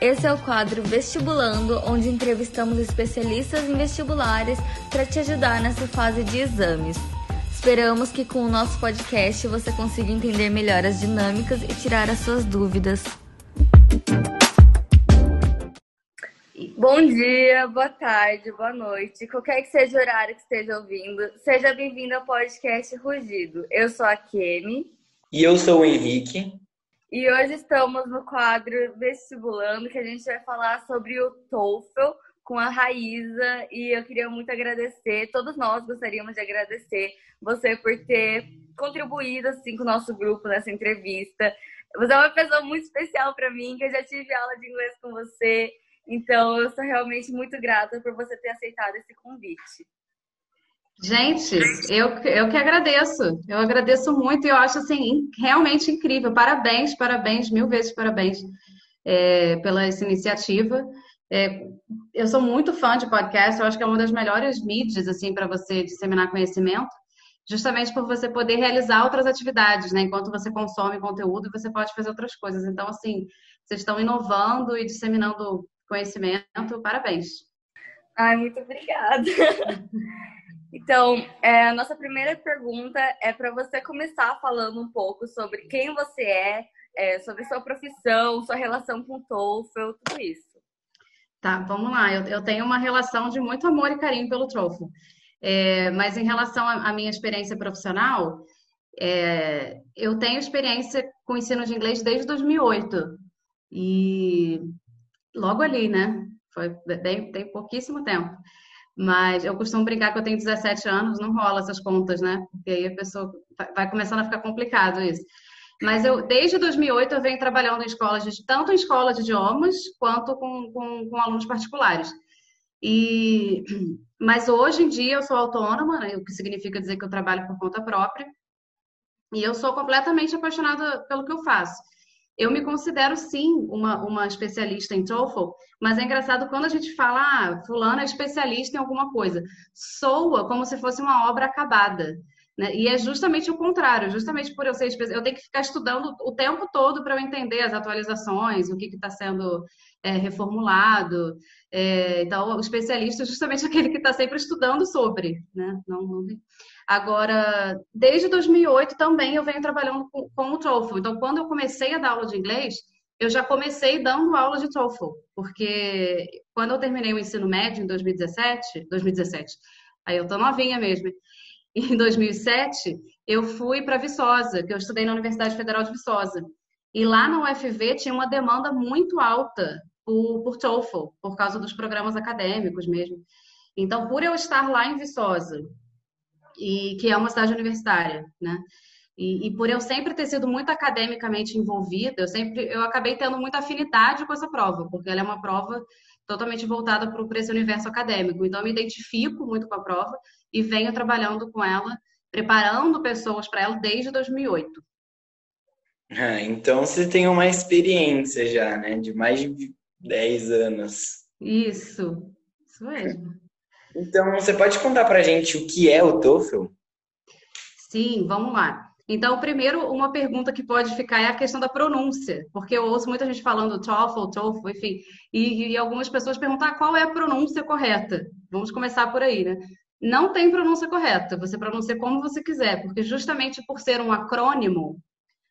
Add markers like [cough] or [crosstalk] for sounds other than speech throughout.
esse é o quadro Vestibulando, onde entrevistamos especialistas em vestibulares para te ajudar nessa fase de exames. Esperamos que com o nosso podcast você consiga entender melhor as dinâmicas e tirar as suas dúvidas. Bom dia, boa tarde, boa noite, qualquer que seja o horário que esteja ouvindo, seja bem-vindo ao podcast Rugido. Eu sou a Kemi. E eu sou o Henrique. E hoje estamos no quadro Vestibulando, que a gente vai falar sobre o TOEFL com a Raíza. E eu queria muito agradecer, todos nós gostaríamos de agradecer você por ter contribuído assim com o nosso grupo nessa entrevista. Você é uma pessoa muito especial para mim, que eu já tive aula de inglês com você. Então, eu sou realmente muito grata por você ter aceitado esse convite. Gente, eu, eu que agradeço. Eu agradeço muito e eu acho assim realmente incrível. Parabéns, parabéns, mil vezes parabéns é, pela essa iniciativa. É, eu sou muito fã de podcast. Eu acho que é uma das melhores mídias assim para você disseminar conhecimento, justamente por você poder realizar outras atividades, né? Enquanto você consome conteúdo, você pode fazer outras coisas. Então, assim, vocês estão inovando e disseminando conhecimento. Parabéns. Ai, muito obrigada. [laughs] Então, é, a nossa primeira pergunta é para você começar falando um pouco sobre quem você é, é, sobre sua profissão, sua relação com o TOEFL, tudo isso. Tá, vamos lá. Eu, eu tenho uma relação de muito amor e carinho pelo TOEFL. É, mas em relação à minha experiência profissional, é, eu tenho experiência com ensino de inglês desde 2008. E logo ali, né? Foi bem, tem pouquíssimo tempo. Mas eu costumo brincar que eu tenho 17 anos, não rola essas contas, né? Porque aí a pessoa vai começando a ficar complicado isso. Mas eu, desde 2008, eu venho trabalhando em escolas, tanto em escolas de idiomas, quanto com, com, com, alunos particulares. E, mas hoje em dia eu sou autônoma, né, o que significa dizer que eu trabalho por conta própria. E eu sou completamente apaixonada pelo que eu faço. Eu me considero sim uma, uma especialista em TOEFL, mas é engraçado quando a gente fala, ah, fulano é especialista em alguma coisa, soa como se fosse uma obra acabada. Né? E é justamente o contrário, justamente por eu ser especialista, eu tenho que ficar estudando o tempo todo para eu entender as atualizações, o que está sendo é, reformulado. É, então, o especialista é justamente [laughs] aquele que está sempre estudando sobre. Né? Não, não... Agora, desde 2008 também eu venho trabalhando com, com o TOEFL. Então, quando eu comecei a dar aula de inglês, eu já comecei dando aula de TOEFL, porque quando eu terminei o ensino médio em 2017, 2017, aí eu tô novinha mesmo. Em 2007, eu fui para Viçosa, que eu estudei na Universidade Federal de Viçosa. E lá na UFV tinha uma demanda muito alta por, por TOEFL, por causa dos programas acadêmicos mesmo. Então, por eu estar lá em Viçosa e que é uma cidade universitária, né? E, e, por eu sempre ter sido muito academicamente envolvida, eu sempre eu acabei tendo muita afinidade com essa prova, porque ela é uma prova totalmente voltada para esse universo acadêmico. Então, eu me identifico muito com a prova e venho trabalhando com ela, preparando pessoas para ela desde 2008. Ah, então, você tem uma experiência já, né? De mais de 10 anos. Isso, isso mesmo. Então, você pode contar para a gente o que é o TOEFL? Sim, vamos lá. Então, primeiro, uma pergunta que pode ficar é a questão da pronúncia, porque eu ouço muita gente falando TOEFL, TOEFL, enfim, e, e algumas pessoas perguntam ah, qual é a pronúncia correta. Vamos começar por aí, né? Não tem pronúncia correta, você pronuncia como você quiser, porque justamente por ser um acrônimo,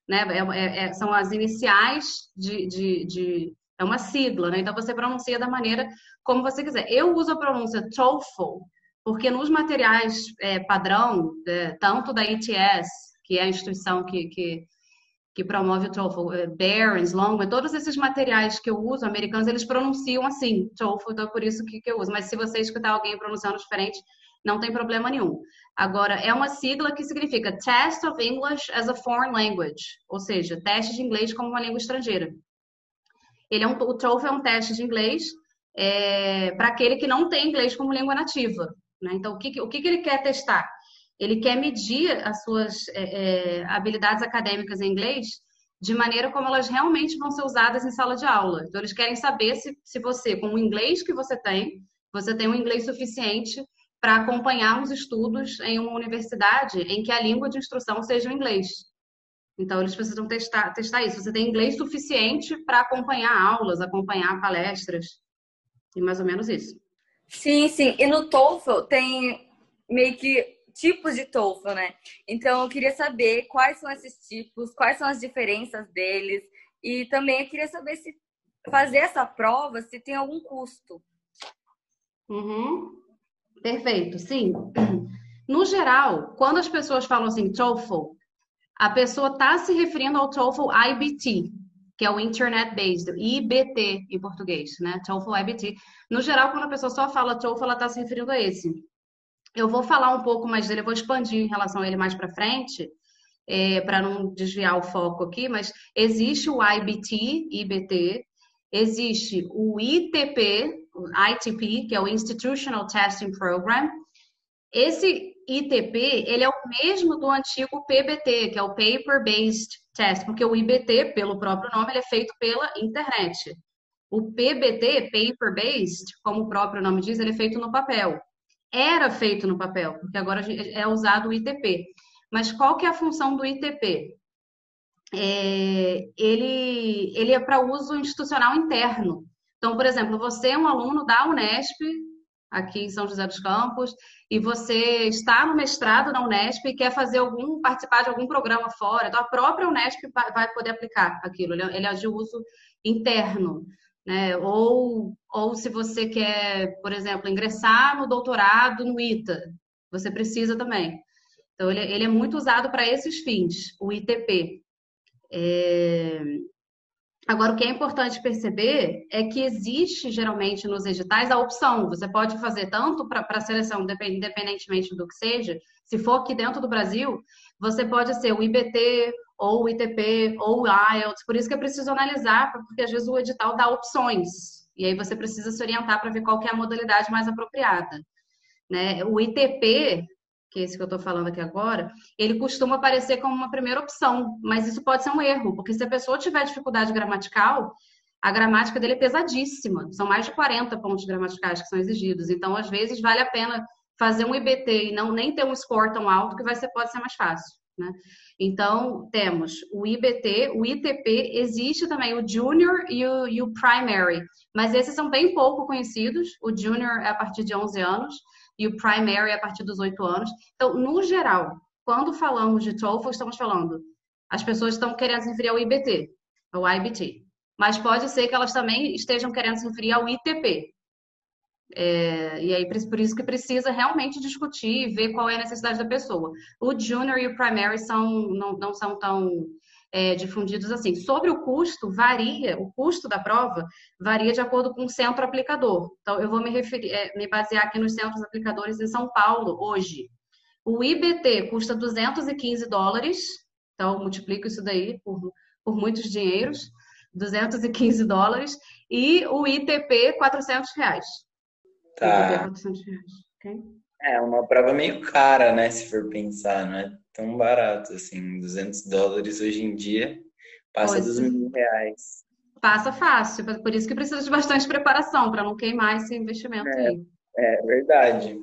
né, é, é, é são as iniciais de, de, de é uma sigla, né? Então você pronuncia da maneira como você quiser. Eu uso a pronúncia TOEFL porque nos materiais é, padrão, é, tanto da ETS, que é a instituição que, que, que promove o TOEFL, é, Barron's, Longman, todos esses materiais que eu uso, americanos, eles pronunciam assim, TOEFL, então é por isso que, que eu uso. Mas se você escutar alguém pronunciando diferente, não tem problema nenhum. Agora, é uma sigla que significa Test of English as a Foreign Language, ou seja, teste de inglês como uma língua estrangeira. Ele é um, o TOEFL é um teste de inglês é, para aquele que não tem inglês como língua nativa. Né? Então, o que, o que, ele quer testar? Ele quer medir as suas é, é, habilidades acadêmicas em inglês de maneira como elas realmente vão ser usadas em sala de aula. Então, eles querem saber se, se você, com o inglês que você tem, você tem um inglês suficiente para acompanhar os estudos em uma universidade em que a língua de instrução seja o inglês. Então, eles precisam testar, testar isso. Você tem inglês suficiente para acompanhar aulas, acompanhar palestras. E mais ou menos isso. Sim, sim. E no TOEFL tem meio que tipos de TOEFL, né? Então, eu queria saber quais são esses tipos, quais são as diferenças deles. E também eu queria saber se fazer essa prova, se tem algum custo. Uhum. Perfeito, sim. [clears throat] No geral, quando as pessoas falam assim, TOEFL, a pessoa está se referindo ao TOEFL IBT, que é o Internet Based, IBT em português, né? TOEFL IBT. No geral, quando a pessoa só fala TOEFL, ela está se referindo a esse. Eu vou falar um pouco mais dele, eu vou expandir em relação a ele mais para frente, é, para não desviar o foco aqui, mas existe o IBT, IBT, existe o ITP, ITP, que é o Institutional Testing Program. Esse ITP, ele é o mesmo do antigo PBT, que é o Paper Based Test, porque o IBT, pelo próprio nome, ele é feito pela internet. O PBT, Paper Based, como o próprio nome diz, ele é feito no papel. Era feito no papel, porque agora é usado o ITP. Mas qual que é a função do ITP? É, ele, ele é para uso institucional interno. Então, por exemplo, você é um aluno da Unesp, aqui em São José dos Campos, e você está no mestrado na Unesp e quer fazer algum, participar de algum programa fora, então a própria Unesp vai poder aplicar aquilo, ele é de uso interno. Né? Ou, ou se você quer, por exemplo, ingressar no doutorado no ITA, você precisa também. Então, ele, ele é muito usado para esses fins, o ITP. É... Agora, o que é importante perceber é que existe geralmente nos editais a opção. Você pode fazer tanto para a seleção, independentemente do que seja, se for aqui dentro do Brasil, você pode ser o IBT, ou o ITP, ou o IELTS. Por isso que é preciso analisar, porque às vezes o edital dá opções. E aí você precisa se orientar para ver qual é a modalidade mais apropriada. Né? O ITP, que é esse que eu estou falando aqui agora, ele costuma aparecer como uma primeira opção, mas isso pode ser um erro, porque se a pessoa tiver dificuldade gramatical, a gramática dele é pesadíssima, são mais de 40 pontos gramaticais que são exigidos, então às vezes vale a pena fazer um IBT e não nem ter um score tão alto que vai ser, pode ser mais fácil, né? Então, temos o IBT, o ITP, existe também o Junior e o, e o Primary, mas esses são bem pouco conhecidos. O Junior é a partir de 11 anos e o primary a partir dos 8 anos. Então, no geral, quando falamos de TOEFL, estamos falando, as pessoas estão querendo se referir ao IBT, ao IBT. Mas pode ser que elas também estejam querendo se referir ao ITP. É, e aí, por isso que precisa realmente discutir e ver qual é a necessidade da pessoa. O junior e o primary são, não, não são tão é, difundidos assim. Sobre o custo, varia, o custo da prova varia de acordo com o centro aplicador. Então, eu vou me, referir, é, me basear aqui nos centros aplicadores em São Paulo hoje. O IBT custa 215 dólares, então multiplico isso daí por, por muitos dinheiros, 215 dólares, e o ITP 400 reais. Tá. 400 reais, ok? É uma prova meio cara, né? Se for pensar, não é tão barato assim. 200 dólares hoje em dia passa pois. dos mil reais. Passa fácil, por isso que precisa de bastante preparação para não queimar esse investimento é, aí. É verdade.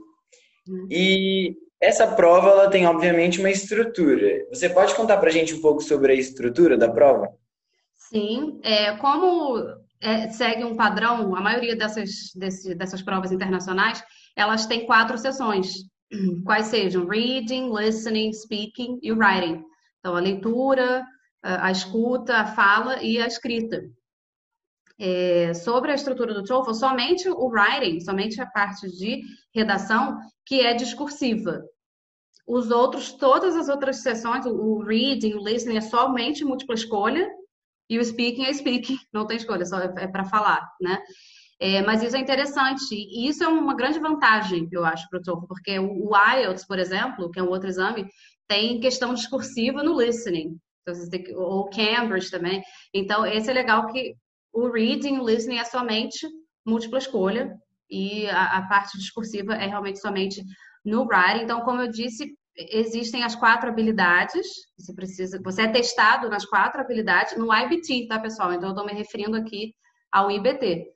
Hum. E essa prova ela tem obviamente uma estrutura. Você pode contar para a gente um pouco sobre a estrutura da prova? Sim, é, como é, segue um padrão, a maioria dessas, desse, dessas provas internacionais, elas têm quatro sessões, [clears throat] quais sejam reading, listening, speaking e writing. Então, a leitura, a, escuta, a fala e a escrita. É, sobre a estrutura do TOEFL, somente o writing, somente a parte de redação, que é discursiva. Os outros, todas as outras sessões, o reading, o listening é somente múltipla escolha, e o speaking é speaking, [laughs] não tem escolha, só é, é para falar, né? É, mas isso é interessante e isso é uma grande vantagem, eu acho, para o TOEFL, porque o, IELTS, por exemplo, que é um outro exame, tem questão discursiva no listening, então, que, ou Cambridge também. Então, esse é legal que o reading, o listening é somente múltipla escolha e a, a parte discursiva é realmente somente no writing. Então, como eu disse, existem as quatro habilidades. Você precisa, você é testado nas quatro habilidades no IBT, tá, pessoal? Então, eu estou me referindo aqui ao IBT.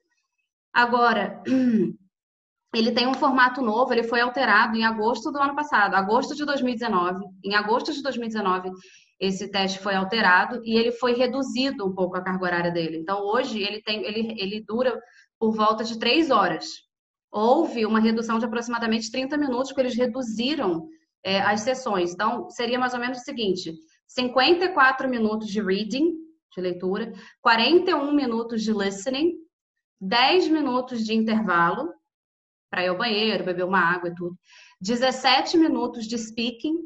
Agora, [clears throat] ele tem um formato novo, ele foi alterado em agosto do ano passado, agosto de 2019. Em agosto de 2019, esse teste foi alterado e ele foi reduzido um pouco a carga horária dele. Então, hoje, ele, tem, ele, ele dura por volta de três horas. Houve uma redução de aproximadamente 30 minutos, porque eles reduziram é, as sessões. Então, seria mais ou menos o seguinte: 54 minutos de reading, de leitura, 41 minutos de listening, 10 minutos de intervalo para ir ao banheiro, beber uma água e tudo, 17 minutos de speaking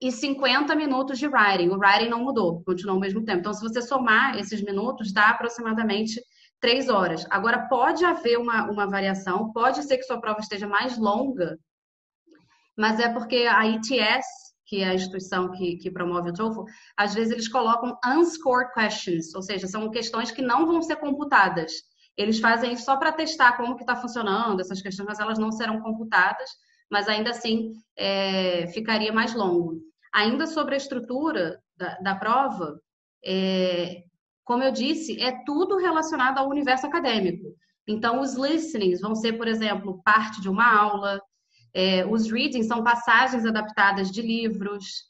e 50 minutos de writing. O writing não mudou, continuou ao mesmo tempo. Então, se você somar esses minutos, dá aproximadamente 3 horas. Agora, pode haver uma, uma variação, pode ser que sua prova esteja mais longa, mas é porque a ITS, que é a instituição que, que promove o TOEFL, às vezes eles colocam unscored questions, ou seja, são questões que não vão ser computadas. Eles fazem isso só para testar como que está funcionando essas questões, mas elas não serão computadas, mas ainda assim é, ficaria mais longo. Ainda sobre a estrutura da, da prova, é, como eu disse, é tudo relacionado ao universo acadêmico. Então, os listenings vão ser, por exemplo, parte de uma aula, é, os readings são passagens adaptadas de livros.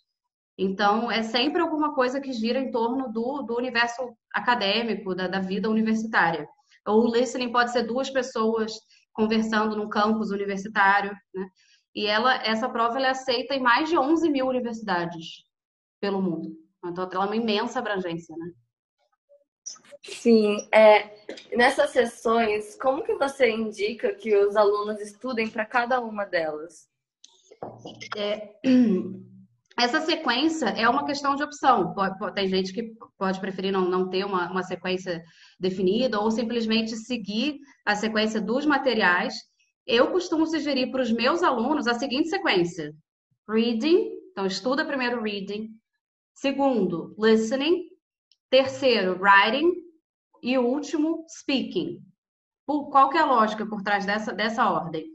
Então, é sempre alguma coisa que gira em torno do, do universo acadêmico, da, da vida universitária. Ou o listening pode ser duas pessoas conversando num campus universitário, né? E ela, essa prova ela é aceita em mais de 11 mil universidades pelo mundo. Então, ela é uma imensa abrangência, né? Sim, é, nessas sessões, como que você indica que os alunos estudem para cada uma delas? É, [clears throat] essa sequência é uma questão de opção. Tem gente que pode preferir não, não ter uma, uma sequência definida ou simplesmente seguir a sequência dos materiais. Eu costumo sugerir para os meus alunos a seguinte sequência: reading, então estuda primeiro reading, segundo, listening, terceiro, writing, e o último, speaking. Por, qual que é a lógica por trás dessa, dessa ordem?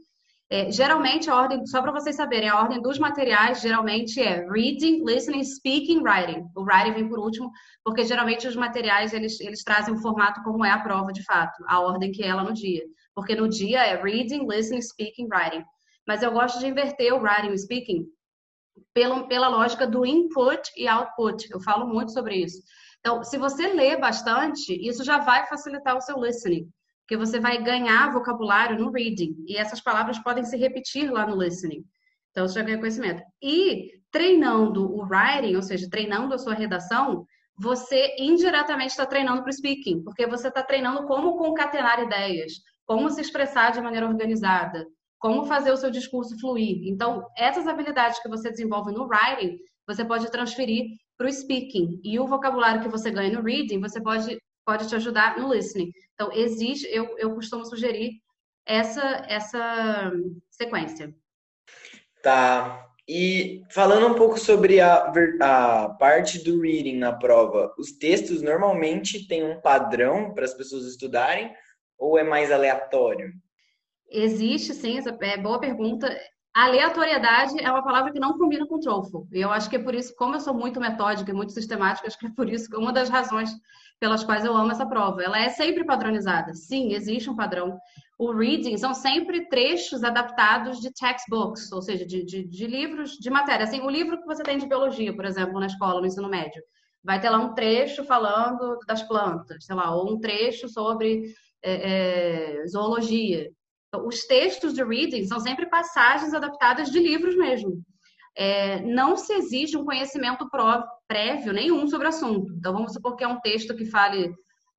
É, geralmente, a ordem, só para vocês saberem, a ordem dos materiais geralmente é reading, listening, speaking, writing. O writing vem por último, porque geralmente os materiais eles, eles trazem o formato como é a prova de fato, a ordem que é ela no dia. Porque no dia é reading, listening, speaking, writing. Mas eu gosto de inverter o writing e speaking pela, pela lógica do input e output. Eu falo muito sobre isso. Então, se você lê bastante, isso já vai facilitar o seu listening, porque você vai ganhar vocabulário no reading, e essas palavras podem se repetir lá no listening. Então, você já ganha conhecimento. E treinando o writing, ou seja, treinando a sua redação, você indiretamente está treinando para o speaking, porque você está treinando como concatenar ideias, como se expressar de maneira organizada, como fazer o seu discurso fluir. Então, essas habilidades que você desenvolve no writing, você pode transferir para o speaking. E o vocabulário que você ganha no reading, você pode, pode te ajudar no listening. Então, existe, eu, eu costumo sugerir essa, essa sequência. Tá. E falando um pouco sobre a, a parte do reading na prova, os textos normalmente têm um padrão para as pessoas estudarem ou é mais aleatório? Existe, sim, essa é boa pergunta. Aleatoriedade é uma palavra que não combina com TOEFL. E eu acho que é por isso, como eu sou muito metódica e muito sistemática, acho que é por isso que uma das razões pelas quais eu amo essa prova. Ela é sempre padronizada. Sim, existe um padrão. O reading são sempre trechos adaptados de textbooks, ou seja, de, de, de livros de matéria. Assim, o livro que você tem de biologia, por exemplo, na escola, no ensino médio, vai ter lá um trecho falando das plantas, sei lá, ou um trecho sobre é, é, zoologia. Os textos de reading são sempre passagens adaptadas de livros mesmo. É, não se exige um conhecimento prévio nenhum sobre o assunto. Então, vamos supor que é um texto que fale,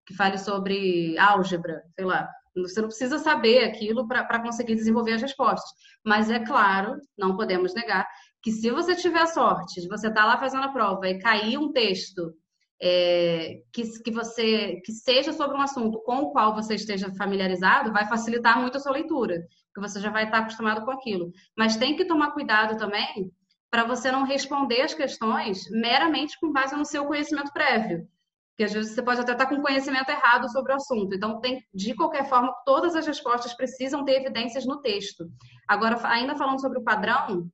que fale sobre álgebra, sei lá. Você não precisa saber aquilo para conseguir desenvolver as respostas. Mas é claro, não podemos negar, que se você tiver a sorte de você estar tá lá fazendo a prova e cair um texto é, que, que você que seja sobre um assunto com o qual você esteja familiarizado, vai facilitar muito a sua leitura, porque você já vai estar acostumado com aquilo. Mas tem que tomar cuidado também para você não responder as questões meramente com base no seu conhecimento prévio. Porque às vezes você pode até estar com conhecimento errado sobre o assunto. Então, tem, de qualquer forma, todas as respostas precisam ter evidências no texto. Agora, ainda falando sobre o padrão,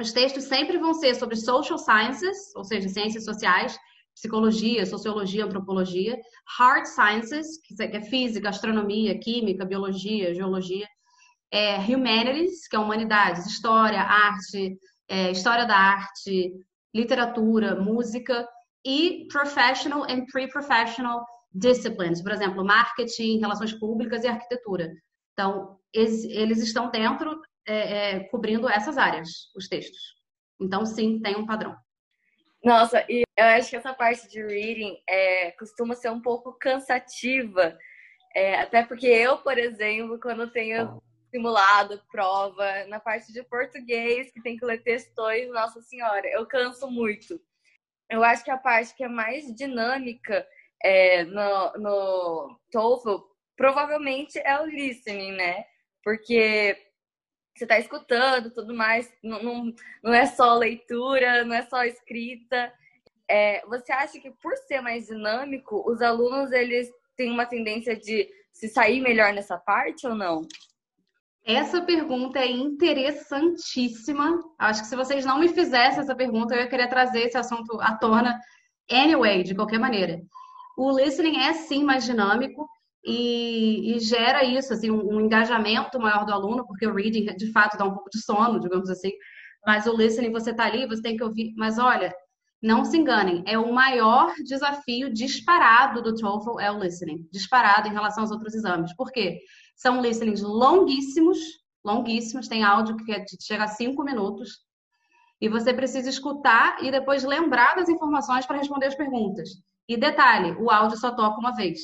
os textos sempre vão ser sobre social sciences, ou seja, ciências sociais, psicologia, sociologia, antropologia, hard sciences, que é física, astronomia, química, biologia, geologia, é, humanities, que é humanidades, história, arte, é, história da arte, literatura, música e professional and pre-professional disciplines, por exemplo, marketing, relações públicas e arquitetura. Então, eles, eles estão dentro, é, é, cobrindo essas áreas, os textos. Então, sim, tem um padrão. Nossa, e eu acho que essa parte de reading é, costuma ser um pouco cansativa. É, até porque eu, por exemplo, quando tenho simulado, prova, na parte de português, que tem que ler textões, nossa senhora, eu canso muito. Eu acho que a parte que é mais dinâmica é, no, no TOEFL provavelmente é o listening, né? Porque você está escutando tudo mais, não, não, não, é só leitura, não é só escrita. É, você acha que por ser mais dinâmico, os alunos eles têm uma tendência de se sair melhor nessa parte ou não? Essa pergunta é interessantíssima. Acho que se vocês não me fizessem essa pergunta, eu ia querer trazer esse assunto à tona anyway, de qualquer maneira. O listening é sim mais dinâmico e, e gera isso, assim, um, um, engajamento maior do aluno, porque o reading de fato dá um pouco de sono, digamos assim. Mas o listening, você está ali, você tem que ouvir. Mas olha, não se enganem, é o maior desafio disparado do TOEFL é o listening, disparado em relação aos outros exames. Por quê? São listenings longuíssimos, longuíssimos, tem áudio que é chega a cinco minutos, e você precisa escutar e depois lembrar das informações para responder as perguntas. E detalhe, o áudio só toca uma vez.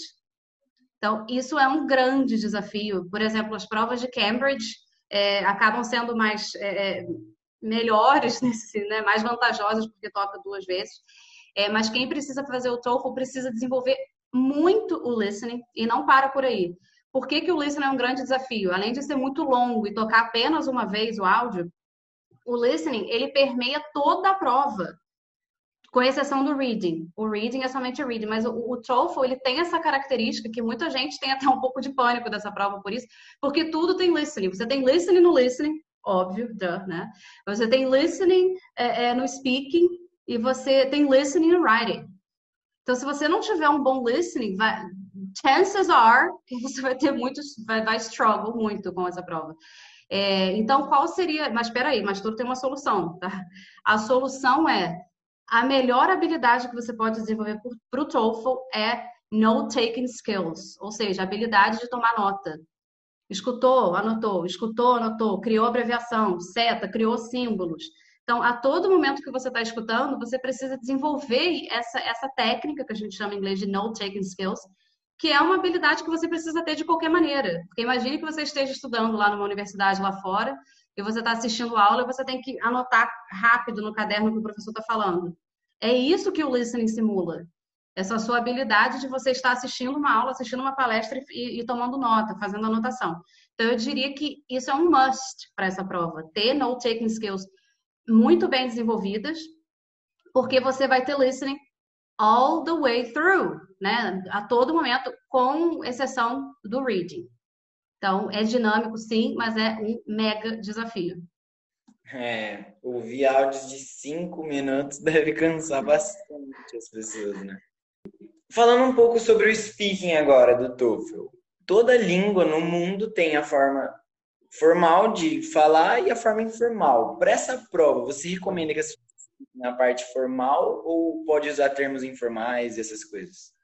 Então, isso é um grande desafio. Por exemplo, as provas de Cambridge é, acabam sendo mais é, é melhores, [laughs] nesse, né, mais vantajosas, porque toca duas vezes. É, mas quem precisa fazer o TOEFL precisa desenvolver muito o listening e não para por aí. Por que, que o listening é um grande desafio? Além de ser muito longo e tocar apenas uma vez o áudio, o listening ele permeia toda a prova com exceção do reading. O reading é somente reading, mas o, o TOEFL ele tem essa característica que muita gente tem até um pouco de pânico dessa prova por isso, porque tudo tem listening. Você tem listening no listening, óbvio, duh, né? Você tem listening é, é, no speaking e você tem listening no writing. Então, se você não tiver um bom listening, vai, chances are que você vai ter muitos, vai, vai struggle muito com essa prova. É, então, qual seria? Mas espera aí, mas tudo tem uma solução, tá? A solução é a melhor habilidade que você pode desenvolver para o TOEFL é note-taking skills, ou seja, a habilidade de tomar nota. Escutou, anotou, escutou, anotou, criou abreviação, seta, criou símbolos. Então, a todo momento que você está escutando, você precisa desenvolver essa, essa técnica que a gente chama em inglês de note-taking skills, que é uma habilidade que você precisa ter de qualquer maneira. Porque imagine que você esteja estudando lá numa universidade lá fora e você está assistindo aula e você tem que anotar rápido no caderno que o professor está falando. É isso que o listening simula. Essa sua habilidade de você estar assistindo uma aula, assistindo uma palestra e, e tomando nota, fazendo anotação. Então, eu diria que isso é um must para essa prova. Ter note-taking skills muito bem desenvolvidas, porque você vai ter listening all the way through, né? A todo momento, com exceção do reading. Então, é dinâmico, sim, mas é um mega desafio. É, ouvir áudios de cinco minutos [laughs] deve cansar bastante as pessoas, né? Falando um pouco sobre o speaking agora do TOEFL. Toda língua no mundo tem a forma formal de falar e a forma informal. Para essa prova, você recomenda que as na parte formal ou pode usar termos informais e essas coisas?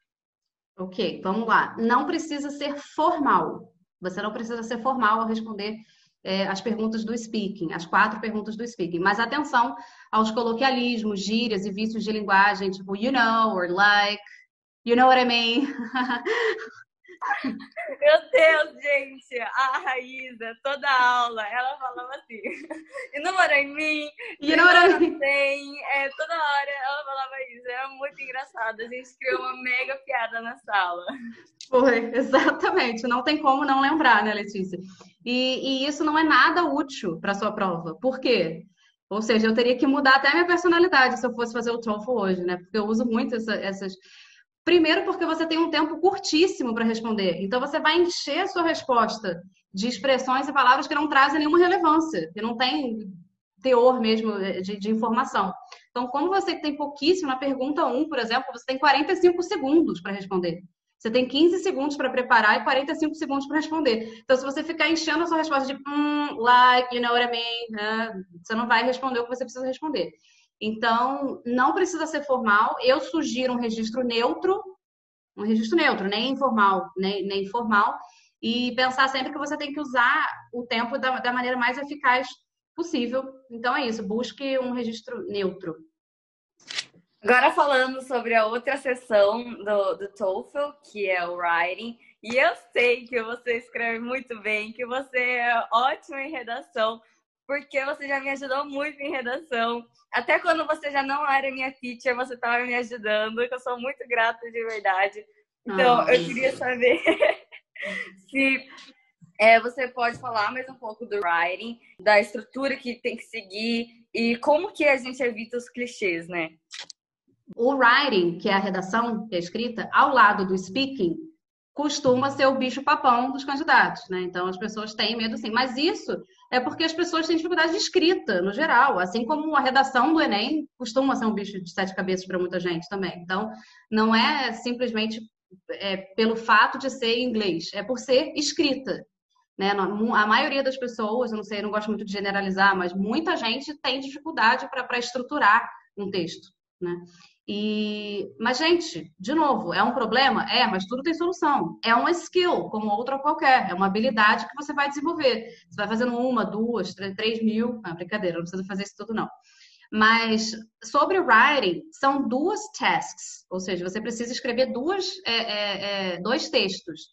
Ok, vamos lá. Não precisa ser formal. Você não precisa ser formal ao responder é, as perguntas do speaking, as quatro perguntas do speaking. Mas atenção aos coloquialismos, gírias e vícios de linguagem, tipo you know, or like, you know what I mean. [laughs] Meu Deus, gente, a Raíza, toda aula, ela falava assim, you know what I mean? You know what I mean? É, toda hora ela falava isso, era muito engraçado, a gente criou uma mega piada na sala. Foi, exatamente, não tem como não lembrar, né, Letícia? E, e isso não é nada útil para sua prova, por quê? Ou seja, eu teria que mudar até a minha personalidade se eu fosse fazer o TOEFL hoje, né? Porque eu uso muito essa, essas Primeiro, porque você tem um tempo curtíssimo para responder. Então, você vai encher a sua resposta de expressões e palavras que não trazem nenhuma relevância, que não tem teor mesmo eh, de, de informação. Então, quando você tem pouquíssimo, na pergunta 1, por exemplo, você tem 45 segundos para responder. Você tem 15 segundos para preparar e 45 segundos para responder. Então, se você ficar enchendo a sua resposta de hum, like, you know what I mean, né? você não vai responder o que você precisa responder. Então, não precisa ser formal. Eu sugiro um registro neutro, um registro neutro, nem informal, nem, nem formal, e pensar sempre que você tem que usar o tempo da, da maneira mais eficaz possível. Então é isso, busque um registro neutro. Agora falando sobre a outra sessão do, do TOEFL, que é o writing, e eu sei que você escreve muito bem, que você é ótimo em redação, porque você já me ajudou muito em redação. Até quando você já não era minha teacher, você estava me ajudando, que eu sou muito grata de verdade. Então, ah, eu queria saber [laughs] se é, você pode falar mais um pouco do writing, da estrutura que tem que seguir e como que a gente evita os clichês, né? O writing, que é a redação, que é a escrita, ao lado do speaking, costuma ser o bicho papão dos candidatos, né? Então as pessoas têm medo sim. Mas isso é porque as pessoas têm dificuldade de escrita, no geral. Assim como a redação do Enem costuma ser um bicho de sete cabeças para muita gente também. Então, não é simplesmente é, pelo fato de ser em inglês, é por ser escrita. Né? A maioria das pessoas, eu não sei, eu não gosto muito de generalizar, mas muita gente tem dificuldade para estruturar um texto. Né? E, mas, gente, de novo, é um problema? É, mas tudo tem solução. É um skill, como outra qualquer. É uma habilidade que você vai desenvolver. Você vai fazendo uma, duas, três, três mil. Ah, brincadeira, não precisa fazer isso tudo, não. Mas sobre writing, são duas tasks, ou seja, você precisa escrever duas, é, é, é, dois textos.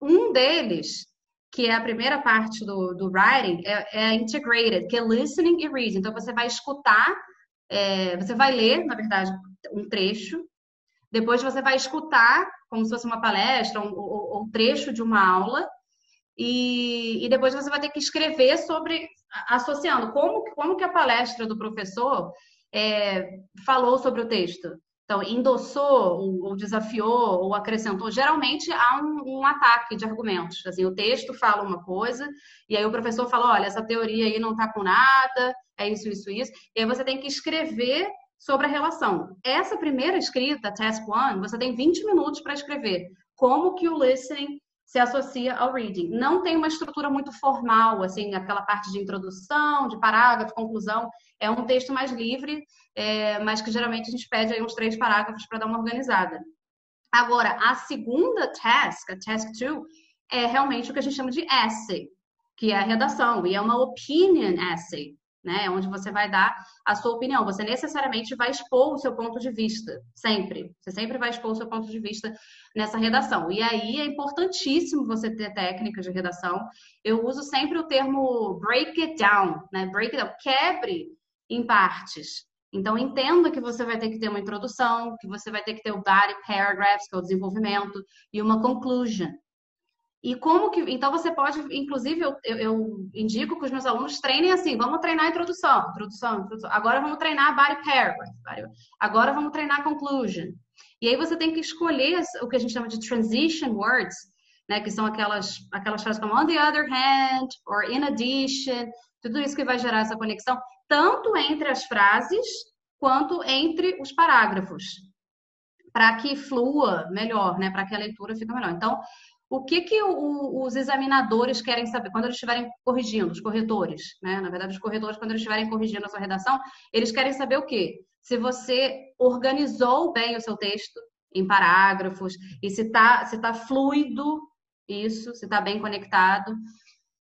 Um deles, que é a primeira parte do, do writing, é, é integrated, que é listening e reading. Então você vai escutar, é, você vai ler, na verdade, um trecho, depois você vai escutar, como se fosse uma palestra, um, um, um trecho de uma aula, e, e, depois você vai ter que escrever sobre, associando como, como que a palestra do professor é, falou sobre o texto. Então, endossou, ou, ou, desafiou, ou acrescentou. Geralmente há um, um, ataque de argumentos. Assim, o texto fala uma coisa, e aí o professor fala: olha, essa teoria aí não está com nada, é isso, isso, isso. E aí você tem que escrever sobre a relação. Essa primeira escrita, Task One, você tem 20 minutos para escrever. Como que o listening se associa ao reading. Não tem uma estrutura muito formal, assim, aquela parte de introdução, de parágrafo, conclusão. É um texto mais livre, é, mas que geralmente a gente pede aí uns três parágrafos para dar uma organizada. Agora, a segunda task, a task two, é realmente o que a gente chama de essay, que é a redação, e é uma opinion essay né? Onde você vai dar a sua opinião. Você necessariamente vai expor o seu ponto de vista, sempre. Você sempre vai expor o seu ponto de vista nessa redação. E aí é importantíssimo você ter técnicas de redação. Eu uso sempre o termo break it down, né? Break it down, quebre em partes. Então, entenda que você vai ter que ter uma introdução, que você vai ter que ter o body paragraphs, que é o desenvolvimento, e uma conclusion, e como que. Então, você pode, inclusive, eu, eu, indico que os meus alunos treinem assim: vamos treinar introdução, introdução, introdução. Agora vamos treinar body paragraph. Agora vamos treinar conclusion. E aí você tem que escolher o que a gente chama de transition words, né? Que são aquelas, aquelas frases como on the other hand, or in addition, tudo isso que vai gerar essa conexão, tanto entre as frases quanto entre os parágrafos, para que flua melhor, né? Para que a leitura fique melhor. Então, o que, que o, os examinadores querem saber quando eles estiverem corrigindo, os corretores, né? Na verdade, os corretores, quando eles estiverem corrigindo a sua redação, eles querem saber o quê? Se você organizou bem o seu texto em parágrafos e se está se tá fluido isso, se está bem conectado.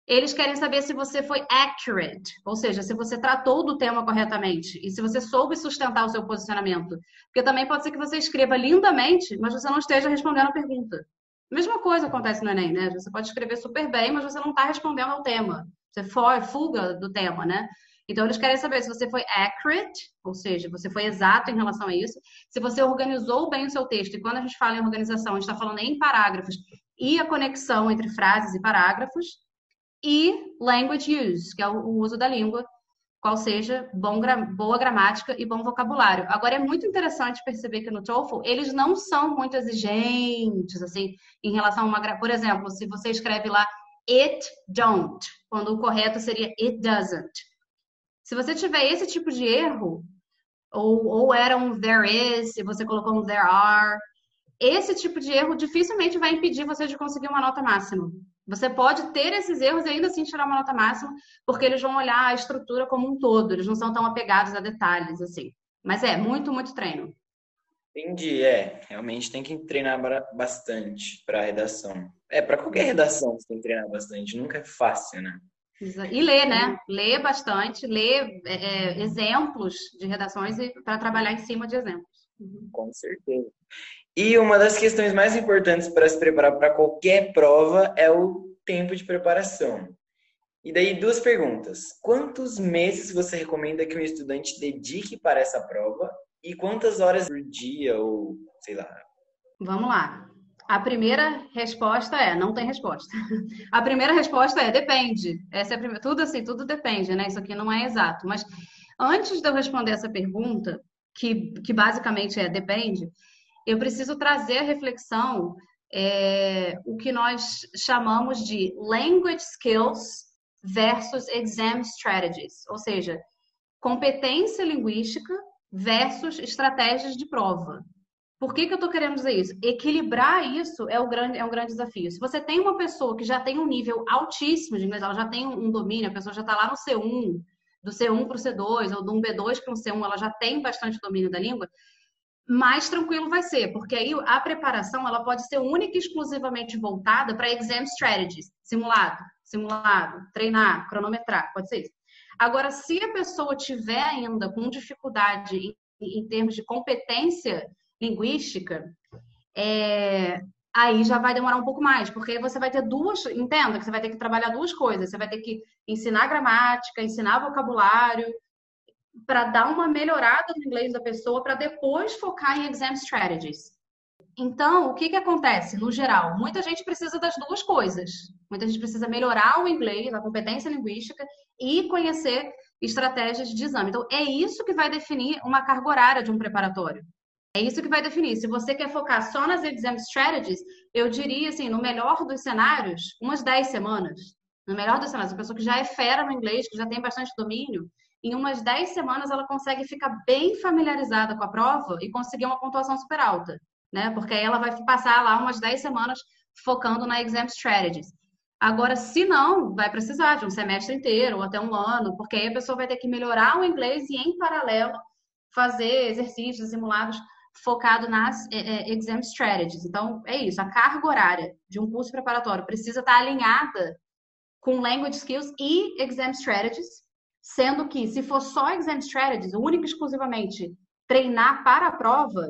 Eles querem saber se você foi accurate, ou seja, se você tratou do tema corretamente e se você soube sustentar o seu posicionamento. Porque também pode ser que você escreva lindamente, mas você não esteja respondendo a pergunta. Mesma coisa acontece no Enem, né? Você pode escrever super bem, mas você não está respondendo ao tema. Você fuga do tema, né? Então, eles querem saber se você foi accurate, ou seja, você foi exato em relação a isso, se você organizou bem o seu texto. E quando a gente fala em organização, a gente está falando em parágrafos e a conexão entre frases e parágrafos, e language use, que é o uso da língua, qual seja bom, boa gramática e bom vocabulário. Agora, é muito interessante perceber que no TOEFL, eles não são muito exigentes, assim, em relação a uma... Por exemplo, se você escreve lá it don't, quando o correto seria it doesn't. Se você tiver esse tipo de erro, ou, ou era um there is, e você colocou um there are, esse tipo de erro dificilmente vai impedir você de conseguir uma nota máxima. Você pode ter esses erros e ainda assim tirar uma nota máxima, porque eles vão olhar a estrutura como um todo, eles não são tão apegados a detalhes assim. Mas é muito, muito treino. Entendi, é. Realmente tem que treinar bastante para redação. É, para qualquer redação você tem que treinar bastante, nunca é fácil, né? E ler, né? Ler bastante, ler é, é exemplos de redações para trabalhar em cima de exemplos. Uhum. Com certeza. E uma das questões mais importantes para se preparar para qualquer prova é o tempo de preparação. E daí, duas perguntas. Quantos meses você recomenda que um estudante dedique para essa prova? E quantas horas por dia, ou sei lá? Vamos lá. A primeira resposta é, não tem resposta. [laughs] A primeira resposta é, depende. Essa é primeira, tudo assim, tudo depende, né? Isso aqui não é exato. Mas antes de eu responder essa pergunta, que, que basicamente é depende, eu preciso trazer a reflexão é, o que nós chamamos de language skills versus exam strategies, ou seja, competência linguística versus estratégias de prova. Por que, que eu estou querendo dizer isso? Equilibrar isso é, o grande, é um grande desafio. Se você tem uma pessoa que já tem um nível altíssimo de inglês, ela já tem um domínio, a pessoa já está lá no C1, do C1 para o C2, ou do 1B2 para o C1, ela já tem bastante domínio da língua, mais tranquilo vai ser, porque aí a preparação ela pode ser única e exclusivamente voltada para exam strategies, simulado, simulado, treinar, cronometrar, pode ser isso. Agora, se a pessoa tiver ainda com dificuldade em, em termos de competência linguística, é, aí já vai demorar um pouco mais, porque você vai ter duas, entenda que você vai ter que trabalhar duas coisas, você vai ter que ensinar gramática, ensinar vocabulário, para dar uma melhorada no inglês da pessoa, para depois focar em exam strategies. Então, o que, que acontece no geral? Muita gente precisa das duas coisas. Muita gente precisa melhorar o inglês, a competência linguística e conhecer estratégias de exame. Então, é isso que vai definir uma carga horária de um preparatório. É isso que vai definir. Se você quer focar só nas exam strategies, eu diria assim, no melhor dos cenários, umas 10 semanas. No melhor dos cenários, a pessoa que já é fera no inglês, que já tem bastante domínio, em umas 10 semanas ela consegue ficar bem familiarizada com a prova e conseguir uma pontuação super alta, né? Porque aí ela vai passar lá umas 10 semanas focando na exam strategies. Agora, se não, vai precisar de um semestre inteiro ou até um ano, porque aí a pessoa vai ter que melhorar o inglês e, em paralelo, fazer exercícios simulados focado nas é, é, exam strategies. Então, é isso. A carga horária de um curso preparatório precisa estar alinhada com language skills e exam strategies, sendo que se for só exam strategies, única e exclusivamente treinar para a prova,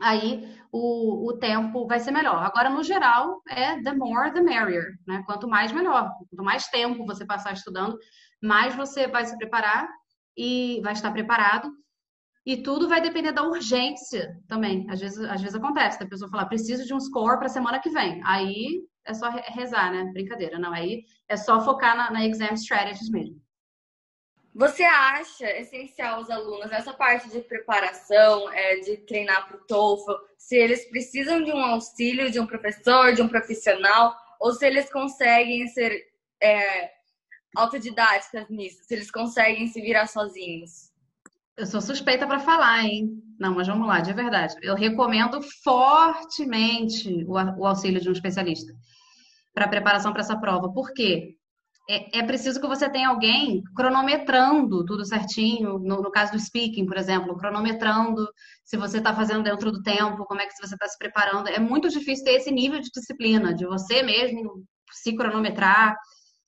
aí o, o tempo vai ser melhor. Agora, no geral, é the more, the merrier, né? Quanto mais, melhor. Quanto mais tempo você passar estudando, mais você vai se preparar e vai estar preparado e tudo vai depender da urgência também. Às vezes, às vezes acontece, a pessoa falar, preciso de um score para semana que vem. Aí é só rezar, né? Brincadeira, não. Aí é só focar na, na exam strategies mesmo. Você acha essencial os alunos nessa parte de preparação, é, de treinar para o TOEFL, se eles precisam de um auxílio de um professor, de um profissional, ou se eles conseguem ser é, autodidáticas nisso, se eles conseguem se virar sozinhos? Eu sou suspeita para falar, hein? Não, mas vamos lá, de verdade. Eu recomendo fortemente o, o auxílio de um especialista para preparação para essa prova. Por quê? É, é, preciso que você tenha alguém cronometrando tudo certinho. No, no caso do speaking, por exemplo, cronometrando se você está fazendo dentro do tempo, como é que você está se preparando. É muito difícil ter esse nível de disciplina, de você mesmo se cronometrar.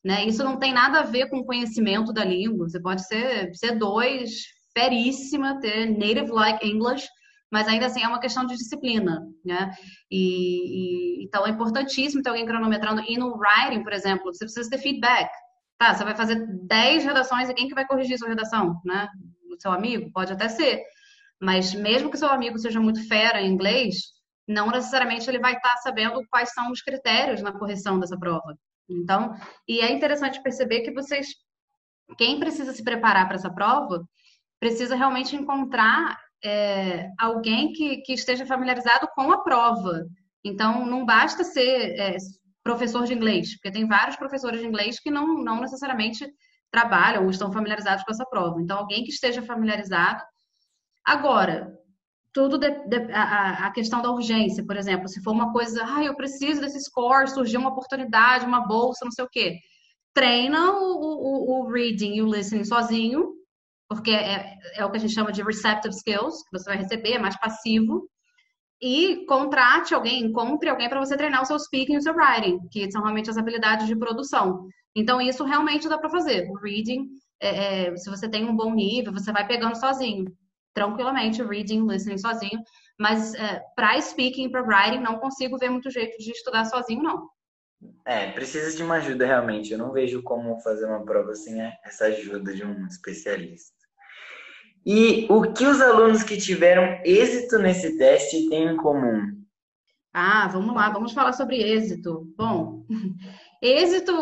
Né? Isso não tem nada a ver com conhecimento da língua. Você pode ser, ser dois, feríssima, ter native like English, mas ainda assim é uma questão de disciplina, né? E, e, então é importantíssimo ter alguém cronometrando. E no writing, por exemplo, você precisa ter feedback. Tá, você vai fazer 10 redações e quem que vai corrigir sua redação, né? O seu amigo? Pode até ser. Mas mesmo que seu amigo seja muito fera em inglês, não necessariamente ele vai estar sabendo quais são os critérios na correção dessa prova. Então, e é interessante perceber que vocês, quem precisa se preparar para essa prova, precisa realmente encontrar é, alguém que, que esteja familiarizado com a prova. Então, não basta ser é, professor de inglês, porque tem vários professores de inglês que não, não necessariamente trabalham ou estão familiarizados com essa prova. Então, alguém que esteja familiarizado. Agora, tudo de, de, a, a, questão da urgência, por exemplo, se for uma coisa, ah, eu preciso desse score, surgiu uma oportunidade, uma bolsa, não sei o quê. Treina o, o, o reading e o listening sozinho, porque é, é o que a gente chama de receptive skills, que você vai receber, é mais passivo. E contrate alguém, encontre alguém para você treinar o seu speaking e o seu writing, que são realmente as habilidades de produção. Então, isso realmente dá para fazer. O reading, é, é, se você tem um bom nível, você vai pegando sozinho tranquilamente reading, listening sozinho, mas é, para speaking para writing não consigo ver muito jeito de estudar sozinho, não. É, precisa de uma ajuda realmente. Eu não vejo como fazer uma prova sem essa ajuda de um especialista. E o que os alunos que tiveram êxito nesse teste têm em comum? Ah, vamos lá, vamos falar sobre êxito. Bom, [laughs] êxito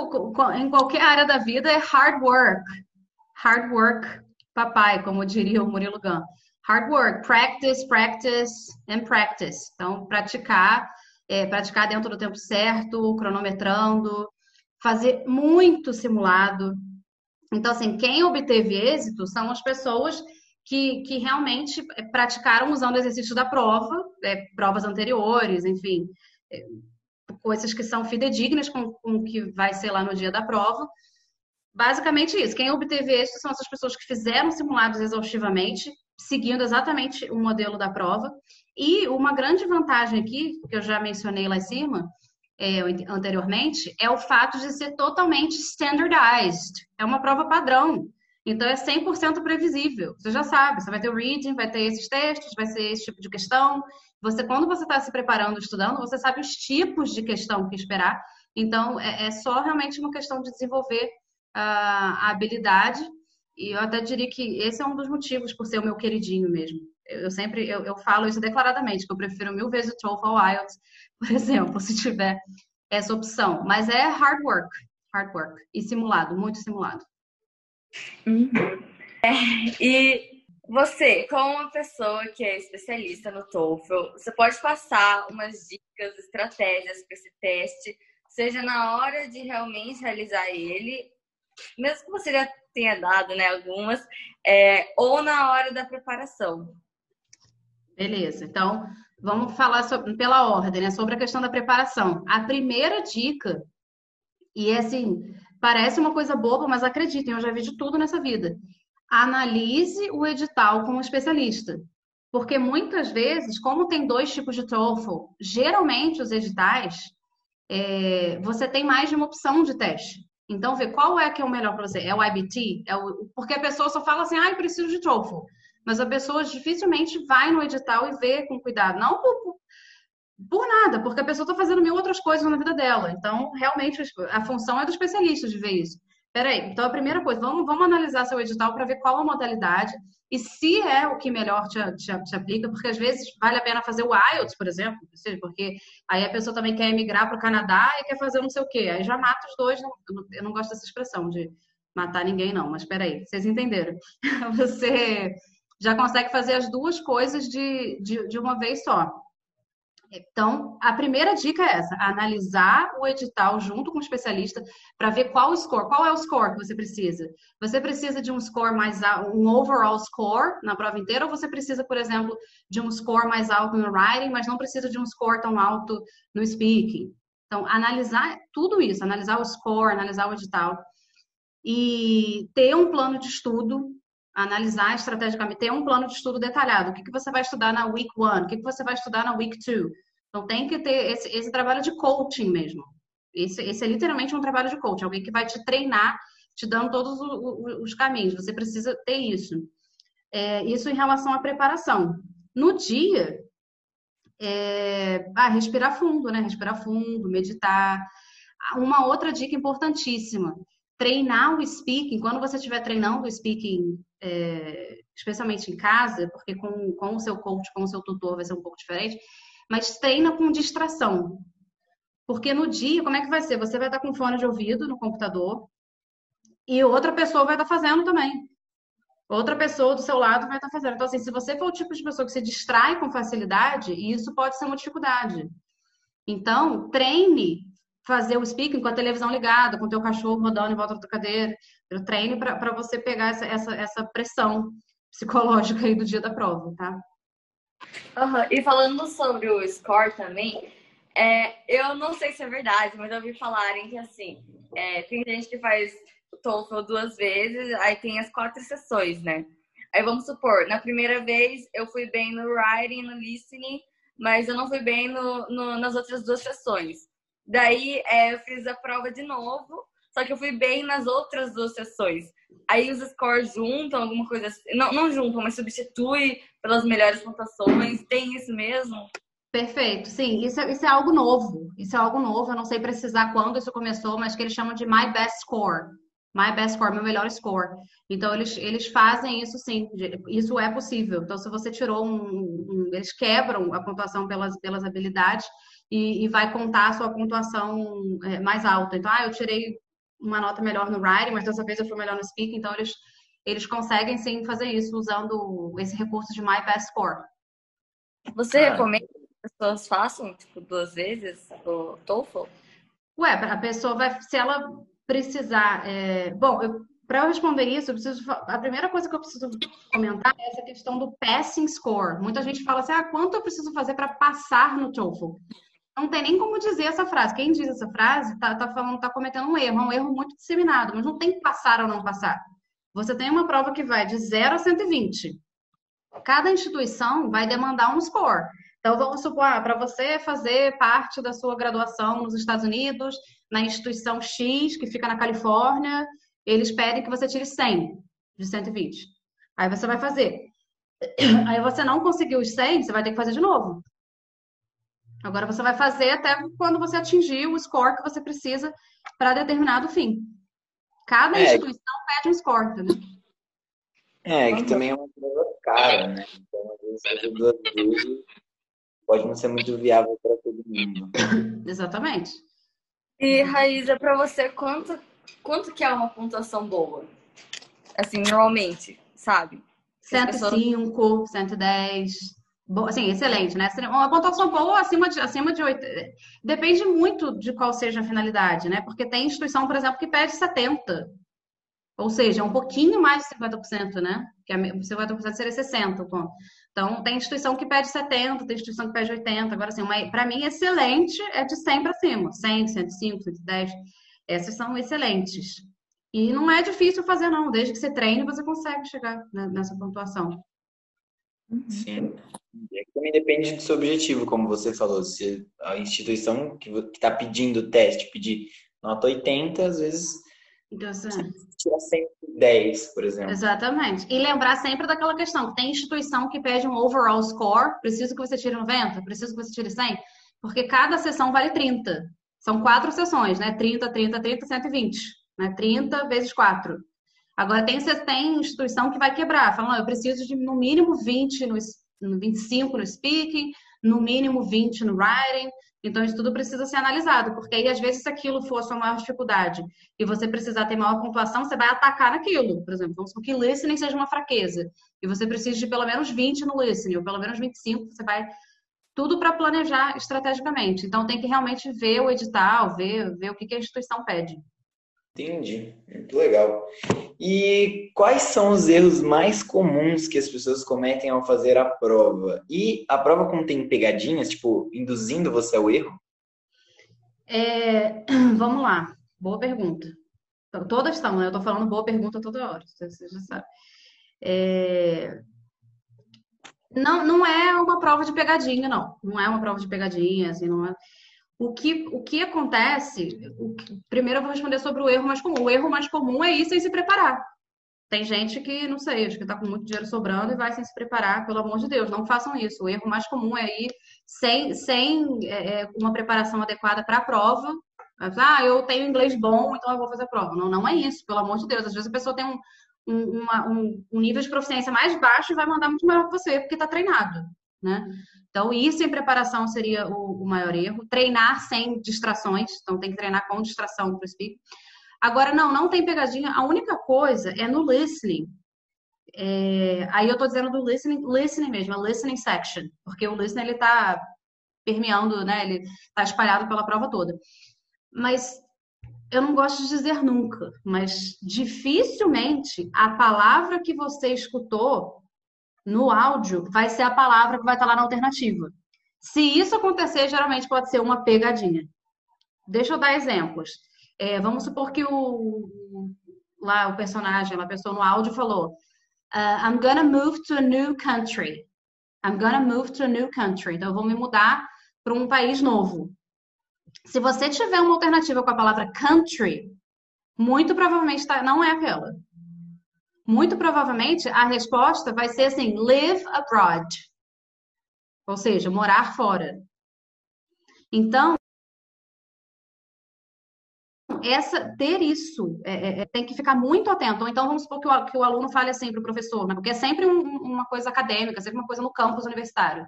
em qualquer área da vida é hard work. Hard work, papai, como diria o Murilo Gun hard work, practice, practice and practice. Então, praticar, é, praticar dentro do tempo certo, cronometrando, fazer muito simulado. Então, assim, quem obteve êxito são as pessoas que, que realmente é, praticaram usando exercícios da prova, é, provas anteriores, enfim, é, coisas que são fidedignas com, com o que vai ser lá no dia da prova. Basicamente isso. Quem obteve êxito são essas pessoas que fizeram simulados exaustivamente, seguindo exatamente o modelo da prova. E uma grande vantagem aqui, que eu já mencionei lá em cima, é, anteriormente, é o fato de ser totalmente standardized. É uma prova padrão. Então é 100% previsível. Você já sabe, você vai ter o reading, vai ter esses textos, vai ser esse tipo de questão. Você, quando você está se preparando, estudando, você sabe os tipos de questão que esperar. Então é, é só realmente uma questão de desenvolver uh, a habilidade e eu até diria que esse é um dos motivos por ser o meu queridinho mesmo. Eu, sempre eu, eu falo isso declaradamente, que eu prefiro mil vezes o TOEFL ao IELTS, por exemplo, se tiver essa opção. Mas é hard work, hard work e simulado, muito simulado. Uhum. É, e você, como uma pessoa que é especialista no TOEFL, você pode passar umas dicas, estratégias para esse teste, seja na hora de realmente realizar ele, mesmo que você já tenha dado, né, algumas, é, ou na hora da preparação. Beleza, então vamos falar sobre, pela ordem, né, sobre a questão da preparação. A primeira dica, e é assim, parece uma coisa boba, mas acreditem, eu já vi de tudo nessa vida. Analise o edital com um especialista. Porque muitas vezes, como tem dois tipos de TOEFL, geralmente os editais, é, você tem mais de uma opção de teste. Então, ver qual é que é o melhor para você. É o IBT? É o... Porque a pessoa só fala assim, ah, preciso de TOEFL. Mas a pessoa dificilmente vai no edital e vê com cuidado. Não por, por nada, porque a pessoa está fazendo mil outras coisas na vida dela. Então, realmente, a função é do especialista de ver isso. Peraí, então a primeira coisa, vamos, vamos analisar seu edital para ver qual a modalidade e se é o que melhor te, te, te, aplica, porque às vezes vale a pena fazer o IELTS, por exemplo, porque aí a pessoa também quer emigrar para o Canadá e quer fazer não sei o quê. Aí já mata os dois, eu não gosto dessa expressão de matar ninguém, não, mas peraí, vocês entenderam. [laughs] Você já consegue fazer as duas coisas de, de, de uma vez só. Então, a primeira dica é essa: analisar o edital junto com o especialista para ver qual o score, qual é o score que você precisa. Você precisa de um score mais alto, um overall score na prova inteira, ou você precisa, por exemplo, de um score mais alto no writing, mas não precisa de um score tão alto no speaking. Então, analisar tudo isso, analisar o score, analisar o edital e ter um plano de estudo analisar estrategicamente, ter um plano de estudo detalhado. O que, que você vai estudar na week one? O que, que você vai estudar na week two? Então, tem que ter esse, esse trabalho de coaching mesmo. Esse, esse, é literalmente um trabalho de coaching, alguém que vai te treinar, te dando todos os, os caminhos. Você precisa ter isso. É, isso em relação à preparação. No dia, é, ah, respirar fundo, né? Respirar fundo, meditar. Uma outra dica importantíssima: treinar o speaking. Quando você estiver treinando o speaking, é, especialmente em casa, porque com, com o seu coach, com o seu tutor vai ser um pouco diferente, mas treina com distração. Porque no dia, como é que vai ser? Você vai estar com fone de ouvido no computador e outra pessoa vai estar fazendo também. Outra pessoa do seu lado vai estar fazendo. Então, assim, se você for o tipo de pessoa que se distrai com facilidade, isso pode ser uma dificuldade. Então, treine fazer o speaking com a televisão ligada, com o teu cachorro rodando em volta da cadeira. Eu treine para você pegar essa, essa, essa pressão psicológica aí do dia da prova, tá? Uhum. E falando sobre o score também, é, eu não sei se é verdade, mas eu ouvi falarem que assim, é, tem gente que faz o TOEFL duas vezes, aí tem as quatro sessões, né? Aí vamos supor, na primeira vez eu fui bem no writing, no listening, mas eu não fui bem no, no nas outras duas sessões. Daí é, eu fiz a prova de novo, só que eu fui bem nas outras duas sessões. Aí os scores juntam, alguma coisa assim. Não, não juntam, mas substitui pelas melhores pontuações. Tem isso mesmo? Perfeito, sim, isso é, isso é algo novo. Isso é algo novo, eu não sei precisar quando isso começou, mas que eles chamam de My Best Score. My Best Score, meu melhor score. Então, eles, eles fazem isso sim, isso é possível. Então, se você tirou um. um eles quebram a pontuação pelas, pelas habilidades e, e vai contar a sua pontuação é, mais alta. Então, ah, eu tirei uma nota melhor no writing, mas dessa vez eu fui melhor no speaking. Então, eles, eles conseguem sim fazer isso usando esse recurso de My Best Score. Você ah. recomenda que as pessoas façam, tipo, duas vezes o TOEFL? Ué, a pessoa vai, se ela precisar. É... Bom, para eu responder isso, eu preciso. A primeira coisa que eu preciso comentar é essa questão do passing score. Muita gente fala assim: ah, quanto eu preciso fazer para passar no TOEFL? Não tem nem como dizer essa frase. Quem diz essa frase está tá falando, tá cometendo um erro, é um erro muito disseminado, mas não tem passar ou não passar. Você tem uma prova que vai de 0 a 120. Cada instituição vai demandar um score. Então, vamos supor, ah, para você fazer parte da sua graduação nos Estados Unidos, na instituição X, que fica na Califórnia, eles pedem que você tire 100 de 120. Aí você vai fazer. [clears throat] Aí você não conseguiu os 100, você vai ter que fazer de novo. Agora você vai fazer até quando você atingir o score que você precisa para determinado fim. Cada é, instituição pede um score, entendeu? É, que também é uma coisa cara, né? Então, às vezes, fazer duas vezes pode não ser muito viável para todo mundo. [laughs] Exatamente. E, Raíza, para você, quanto, quanto que é uma pontuação boa? Assim, normalmente, sabe? 105, pessoas... 110. Bom, assim, excelente, né? Uma pontuação boa acima de, acima de 8. Depende muito de qual seja a finalidade, né? Porque tem instituição, por exemplo, que pede 70. Ou seja, um pouquinho mais de 50%, né? Que a 50% seria 60 o ponto. Então, tem instituição que pede 70, tem instituição que pede 80. Agora, assim, para mim, excelente é de 100 para cima. 100, 105, 110. Essas são excelentes. E não é difícil fazer, não. Desde que você treine, você consegue chegar nessa pontuação. Sim. Também depende do seu objetivo, como você falou. Se a instituição que está pedindo o teste pedir nota 80, às vezes então, assim, tira 110, por exemplo. Exatamente. E lembrar sempre daquela questão, tem instituição que pede um overall score, preciso que você tire 90, preciso que você tire 100, porque cada sessão vale 30. São quatro sessões, né? 30, 30, 30, 120. Né? 30 vezes 4. Agora, tem, tem instituição que vai quebrar, falando, eu preciso de no mínimo 20 no, no 25 no speaking, no mínimo 20 no writing, então, isso tudo precisa ser analisado, porque aí, às vezes, se aquilo for a sua maior dificuldade e você precisar ter maior pontuação, você vai atacar naquilo. Por exemplo, vamos supor que listening seja uma fraqueza e você precisa de pelo menos 20 no listening, ou pelo menos 25, você vai. Tudo para planejar estrategicamente. Então, tem que realmente ver o edital, ver, ver o que a instituição pede. Entendi, muito legal. E quais são os erros mais comuns que as pessoas cometem ao fazer a prova? E a prova contém pegadinhas, tipo, induzindo você ao erro? É, [clears throat] vamos lá, boa pergunta. Todas estão, né? Eu tô falando boa pergunta toda hora, você já sabe. É... Não, não é uma prova de pegadinha, não. Não é uma prova de pegadinha, assim, não é. O que, o que acontece? O que, primeiro eu vou responder sobre o erro mais comum. O erro mais comum é ir sem se preparar. Tem gente que, não sei, acho que está com muito dinheiro sobrando e vai sem se preparar, pelo amor de Deus, não façam isso. O erro mais comum é ir sem, sem é, é uma preparação adequada para a prova. Ah, eu tenho inglês bom, então eu vou fazer a prova. Não, não é isso, pelo amor de Deus. Às vezes a pessoa tem um, um, uma, um, um nível de proficiência mais baixo e vai mandar muito melhor que você, porque está treinado, né? Então, isso em preparação seria o, o, maior erro. Treinar sem distrações, então tem que treinar com distração para o speak. Agora, não, não tem pegadinha. A única coisa é no listening. É, aí eu estou dizendo do listening, listening mesmo, a listening section, porque o listening ele está permeando, né? Ele está espalhado pela prova toda. Mas eu não gosto de dizer nunca, mas dificilmente a palavra que você escutou no áudio, vai ser a palavra que vai estar lá na alternativa. Se isso acontecer, geralmente pode ser uma pegadinha. Deixa eu dar exemplos. É, vamos supor que o lá o personagem, a pessoa no áudio falou: uh, I'm gonna move to a new country. I'm gonna move to a new country. Então eu vou me mudar para um país novo. Se você tiver uma alternativa com a palavra country, muito provavelmente tá, não é aquela. Muito provavelmente a resposta vai ser assim: live abroad. Ou seja, morar fora. Então, essa, ter isso, é, é, é, tem que ficar muito atento. Ou então, vamos supor que o, que o aluno fale assim para o professor, né? porque é sempre um, uma coisa acadêmica, sempre uma coisa no campus universitário.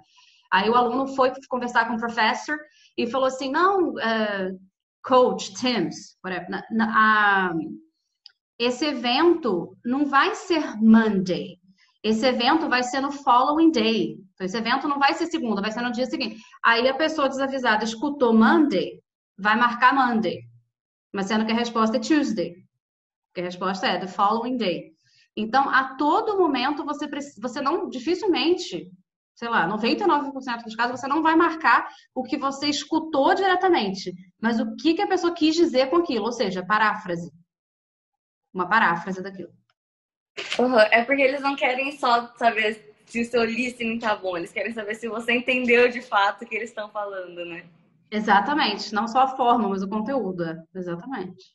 Aí o aluno foi conversar com o professor e falou assim, não, uh, coach, Tim's, whatever, na, na, esse evento não vai ser Monday. Esse evento vai ser no following day. Então, esse evento não vai ser segunda, vai ser no dia seguinte. Aí a pessoa desavisada escutou Monday, vai marcar Monday mas sendo que a resposta é Tuesday, que a resposta é the following day. Então, a todo momento, você, você não, dificilmente, sei lá, 99% dos casos, você não vai marcar o que você escutou diretamente, mas o que, que a pessoa quis dizer com aquilo, ou seja, paráfrase. Uma paráfrase daquilo. Uhum. É porque eles não querem só saber se o seu listening tá bom, eles querem saber se você entendeu de fato o que eles estão falando, né? Exatamente, não só a forma, mas o conteúdo, é. exatamente.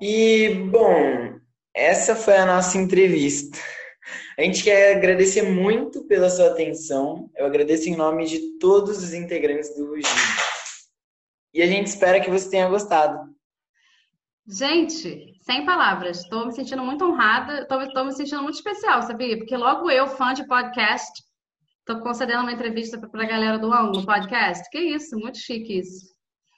E, bom, essa foi a nossa entrevista. A gente quer agradecer muito pela sua atenção. Eu agradeço em nome de todos os integrantes do Rugido. E a gente espera que você tenha gostado. Gente, sem palavras. Estou me sentindo muito honrada. Estou me sentindo muito especial, sabia? Porque logo eu, fã de podcast, Estou concedendo uma entrevista para a galera do Ângulo Podcast. Que isso, muito chique isso.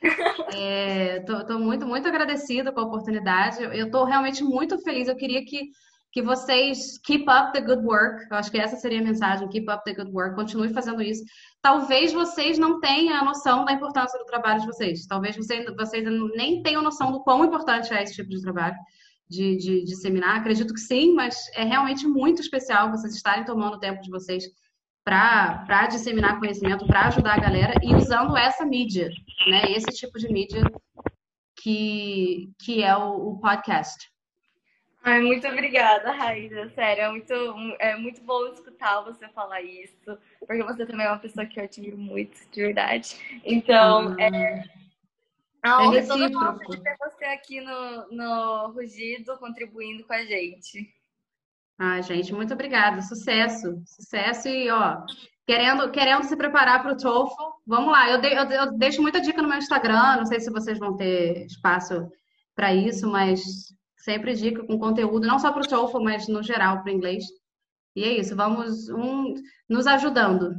Estou [laughs] é, muito, muito agradecida com a oportunidade. Eu estou realmente muito feliz. Eu queria que, que vocês keep up the good work. Eu acho que essa seria a mensagem: keep up the good work. Continue fazendo isso. Talvez vocês não tenham a noção da importância do trabalho de vocês. Talvez vocês, vocês nem tenham noção do quão importante é esse tipo de trabalho. De, de disseminar, acredito que sim, mas é realmente muito especial vocês estarem tomando o tempo de vocês para disseminar conhecimento, para ajudar a galera e usando essa mídia, né? Esse tipo de mídia que, que é o, o podcast. Ai, muito obrigada, Raíssa. Sério, é muito, é muito bom escutar você falar isso, porque você também é uma pessoa que eu admiro muito, de verdade. Então, ah, é, a honra é toda nossa de ter você aqui no, no Rugido, contribuindo com a gente. Ah, gente, muito obrigada. Sucesso, sucesso e ó, querendo, querendo se preparar para o TOEFL, vamos lá. Eu, de, eu, eu, deixo muita dica no meu Instagram. Não sei se vocês vão ter espaço para isso, mas sempre dica com conteúdo, não só para o TOEFL, mas no geral para o inglês. E é isso. Vamos um, nos ajudando.